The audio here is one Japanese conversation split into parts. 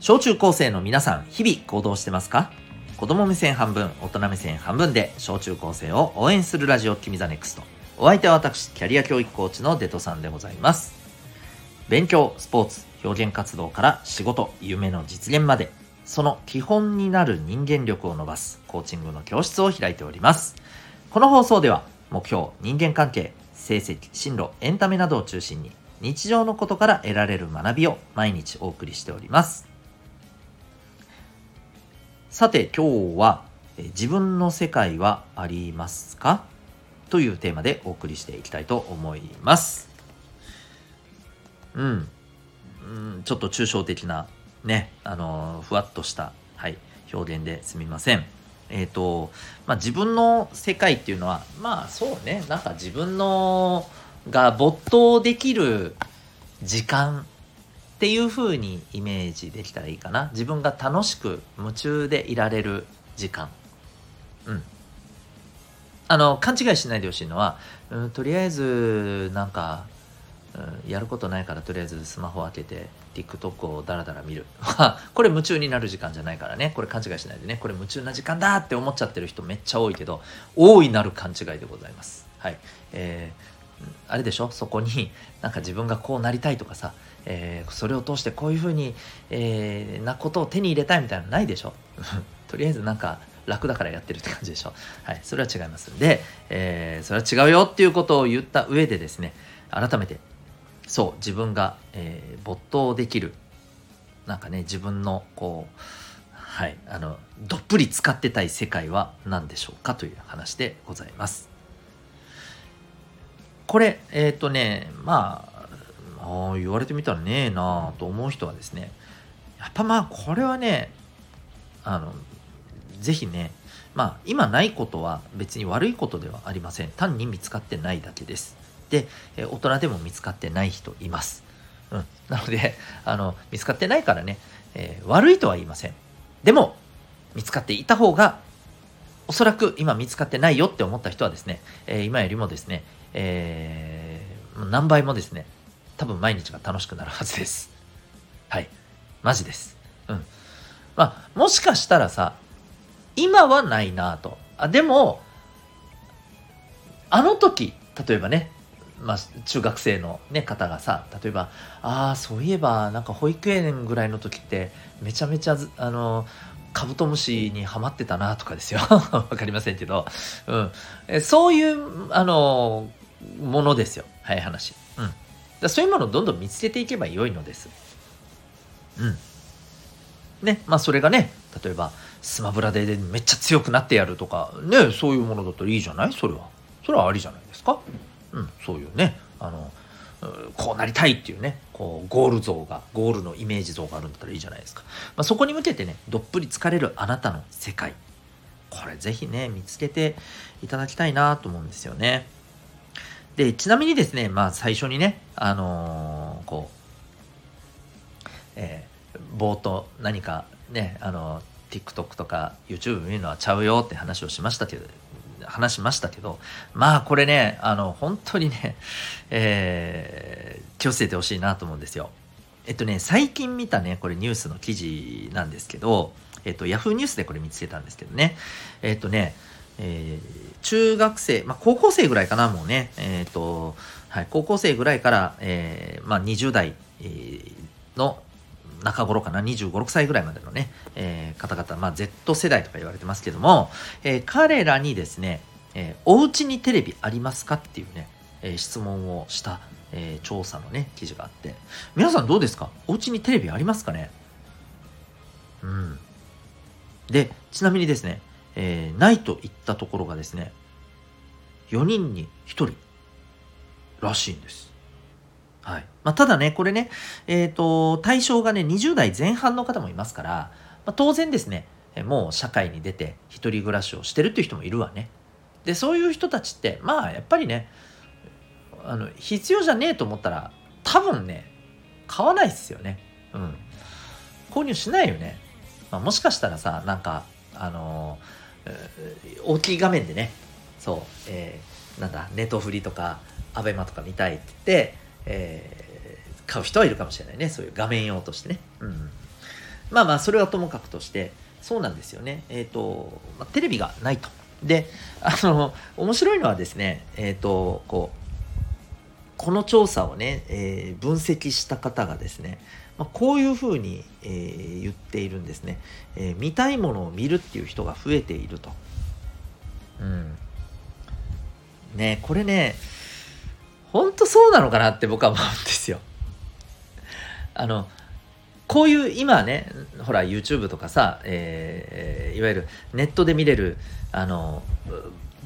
小中高生の皆さん、日々行動してますか？子供目線半分、大人目線半分で、小中高生を応援するラジオ、君ザネクスト。お相手は私、キャリア教育コーチのデトさんでございます。勉強、スポーツ、表現活動から仕事、夢の実現まで、その基本になる人間力を伸ばすコーチングの教室を開いております。この放送では、目標、人間関係、成績、進路、エンタメなどを中心に、日常のことから得られる学びを毎日お送りしております。さて今日は自分の世界はありますか？というテーマでお送りしていきたいと思います。うん。うん、ちょっと抽象的なね、あのふわっとした、はい、表現ですみません。えっ、ー、と、まあ、自分の世界っていうのは、まあそうね、なんか自分のが没頭できる時間っていう風にイメージできたらいいかな。自分が楽しく夢中でいられる時間。うん。あの勘違いしないでほしいのは、うん、とりあえずなんか、うん、やることないからとりあえずスマホ開けて TikTok をダラダラ見る。これ夢中になる時間じゃないからね。これ勘違いしないでね。これ夢中な時間だって思っちゃってる人めっちゃ多いけど大いなる勘違いでございます。はい。えー、あれでしょ？そこに なんか自分がこうなりたいとかさえー、それを通してこういうふうに、えー、なことを手に入れたいみたいなのないでしょ？とりあえずなんか楽だからやってるって感じでしょ？はいそれは違います。んで、えー、それは違うよっていうことを言った上でですね改めてそう自分が、えー、没頭できるなんかね自分のこうはいあのどっぷり使ってたい世界は何でしょうかという話でございます。これえっ、ー、とねまああ言われてみたらねえなあと思う人はですねやっぱまあこれはねあの是非ねまあ今ないことは別に悪いことではありません。単に見つかってないだけです。で大人でも見つかってない人います。うん、なのであの見つかってないからね、えー、悪いとは言いません。でも見つかっていた方がおそらく今見つかってないよって思った人はですね、えー、今よりもですね、えー、何倍もですね多分毎日が楽しくなるはずです。はい。マジです。うん。まあ、もしかしたらさ、今はないなぁと。あ、でも、あの時、例えばね、まあ、中学生の、ね、方がさ例えばああそういえばなんか保育園ぐらいの時ってめちゃめちゃあのカブトムシにはまってたなとかですよ わかりませんけど、うん、えそういうあのものですよ早い話。うんだそういうものをどんどん見つけていけばよいのです。うん。ね、まあそれがね、例えばスマブラでめっちゃ強くなってやるとか、ね、そういうものだったらいいじゃない？それは。それはありじゃないですか？うん、そういうね、あの、こうなりたいっていうね、こう、ゴール像が、ゴールのイメージ像があるんだったらいいじゃないですか。まあ、そこに向けてね、どっぷり疲れるあなたの世界。これぜひね、見つけていただきたいなと思うんですよね。で、ちなみにですね、まあ最初にね、あのー、こう、えー、冒頭何かね、あのー、TikTok とか YouTube 見るのはちゃうよって話をしましたけど、話しましたけど、まあこれね、あの、本当にね、えー、気をつけてほしいなと思うんですよ。えっとね、最近見たね、これニュースの記事なんですけど、えっと、Yahoo ニュースでこれ見つけたんですけどね、えっとね、えー、中学生、まあ、高校生ぐらいかな、もうね、えっ、ー、と、はい、高校生ぐらいから、えー、まあ、20代、えー、の中頃かな、25、6歳ぐらいまでのね、えー、方々、まあ、Z 世代とか言われてますけども、えー、彼らにですね、えー、お家にテレビありますかっていうね、えー、質問をした、えー、調査のね、記事があって、皆さんどうですか？お家にテレビありますかね？うん。で、ちなみにですね、えー、ないと言ったところがですね、4人に1人らしいんです。はい。まあ、ただね、これね、え、ー、と、対象がね、20代前半の方もいますから、まあ、当然ですね、もう社会に出て一人暮らしをしてるっていう人もいるわね。で、そういう人たちって、まあ、やっぱりね、あの、必要じゃねえと思ったら、多分ね、買わないっすよね。うん。購入しないよね。まあ、もしかしたらさ、なんか、あのー大きい画面でねそう、えー、なんだネトフリとかアベマとか見たいって言って、えー、買う人はいるかもしれないね。そういう画面用としてね、うん。まあまあそれはともかくとしてそうなんですよね。えっ、ー、と、まあ、テレビがないと。であの面白いのはですねえっ、ー、とこうこの調査をね、えー、分析した方がですね、まあ、こういうふうに、えー、言っているんですね、えー、見たいものを見るっていう人が増えていると。うん。ねこれね、本当そうなのかなって僕は思うんですよ。あの、こういう今ね、ほら YouTube とかさ、えー、いわゆるネットで見れるあの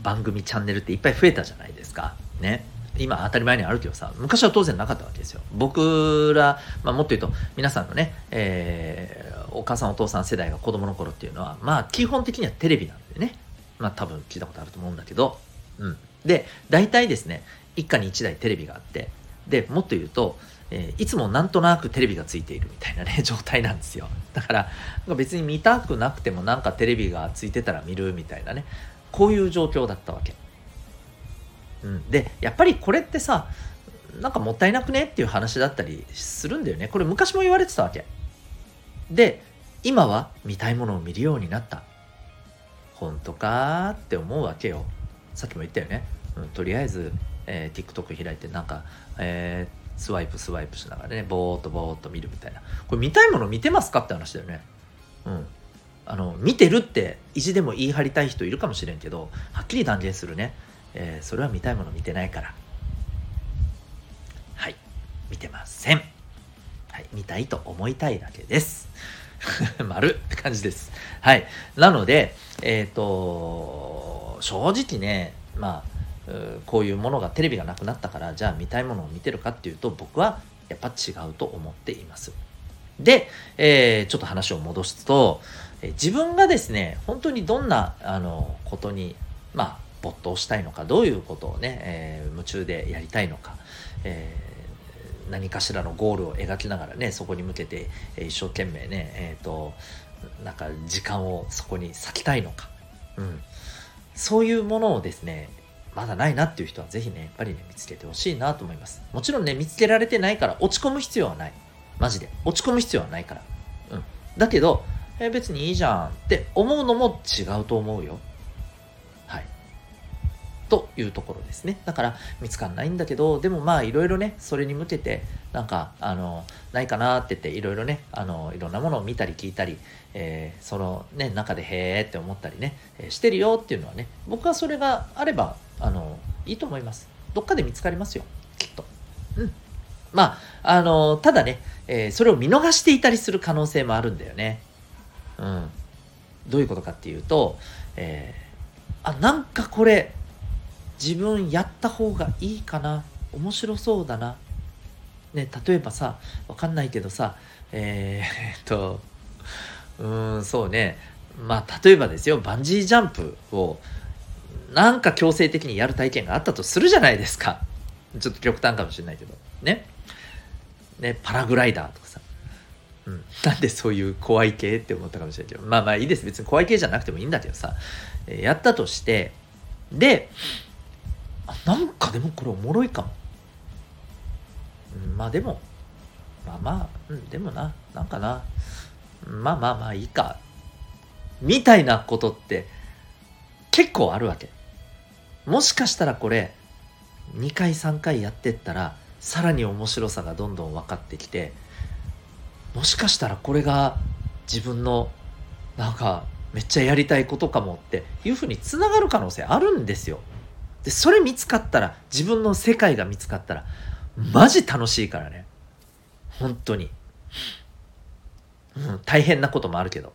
番組チャンネルっていっぱい増えたじゃないですか。ね。今当たり前にあるけどさ昔は当然なかったわけですよ僕ら、まあ、もっと言うと皆さんのね、えー、お母さんお父さん世代が子供の頃っていうのはまあ基本的にはテレビなんでねまあ多分聞いたことあると思うんだけどうんで大体ですね一家に一台テレビがあってでもっと言うとえー、いつもなんとなくテレビがついているみたいなね 状態なんですよ。だから別に見たくなくてもなんかテレビがついてたら見るみたいなねこういう状況だったわけ。うん、でやっぱりこれってさなんかもったいなくねっていう話だったりするんだよね。これ昔も言われてたわけ。で今は見たいものを見るようになった。本当かって思うわけよ。さっきも言ったよね、うん、とりあえず、えー、TikTok 開いてなんか、えー、スワイプスワイプしながらねぼーっとぼーっと見るみたいな。これ見たいもの見てますかって話だよね。うん。あの見てるって意地でも言い張りたい人いるかもしれんけどはっきり断言するね。えー、それは見たいもの見てないから。はい。見てません。はい。見たいと思いたいだけです。丸って感じです。はい。なのでえっ、ー、と正直ねまあこういうものがテレビがなくなったからじゃあ見たいものを見てるかっていうと僕はやっぱ違うと思っています。で、えー、ちょっと話を戻すと、え自分がですね本当にどんなあのことにまあ没頭したいのかどういうことをね、えー、夢中でやりたいのか、えー、何かしらのゴールを描きながらねそこに向けて、え、一生懸命ねえっ、となんか時間をそこに割きたいのか、うん、そういうものをですねまだないなっていう人はぜひねやっぱりね見つけてほしいなと思います。もちろんね見つけられてないから落ち込む必要はない。マジで。落ち込む必要はないから、うん、だけど、え別にいいじゃんって思うのも違うと思うよ。はい。というところですね。だから見つかんないんだけど、でもまあいろいろね、それに向けて、なんか、あの、ないかなって言って、いろいろね、あの、いろんなものを見たり聞いたり、えー、そのね、中でへーって思ったりね、え、してるよっていうのはね、僕はそれがあれば、あの、いいと思います。どっかで見つかりますよ、きっと。うん。まあ、あの、ただね、えー、それを見逃していたりする可能性もあるんだよね。うん。どういうことかっていうと、えー、あ、なんかこれ、自分やった方がいいかな面白そうだなね例えばさわかんないけどさえー、っとうーんそうねまあ例えばですよバンジージャンプをなんか強制的にやる体験があったとするじゃないですか。ちょっと極端かもしれないけど。ね。ねパラグライダーとかさ。うん、なんでそういう怖い系って思ったかもしれないけど。まあまあいいです。別に怖い系じゃなくてもいいんだけどさ、えー、やったとして。でなんかでもこれおもろいかも。うん、まあでも、まあまあ、うん、でもな、なんかな、まあまあまあいいか。みたいなことって結構あるわけ。もしかしたらこれ、2回3回やってったら、さらに面白さがどんどん分かってきて、もしかしたらこれが自分のなんかめっちゃやりたいことかもっていうふうにつながる可能性あるんですよ。でそれ見つかったら自分の世界が見つかったらマジ楽しいからね。本当に、うん、大変なこともあるけど。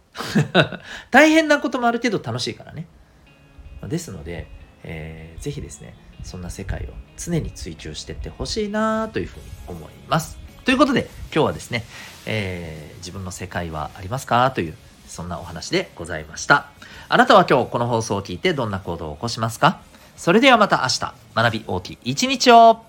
大変なこともあるけど楽しいからね。ですので、えー、ぜひですねそんな世界を常に追求していってほしいなというふうに思います。ということで今日はですね、えー、自分の世界はありますか？というそんなお話でございました。あなたは今日この放送を聞いてどんな行動を起こしますか？それではまた明日、学び大きい一日を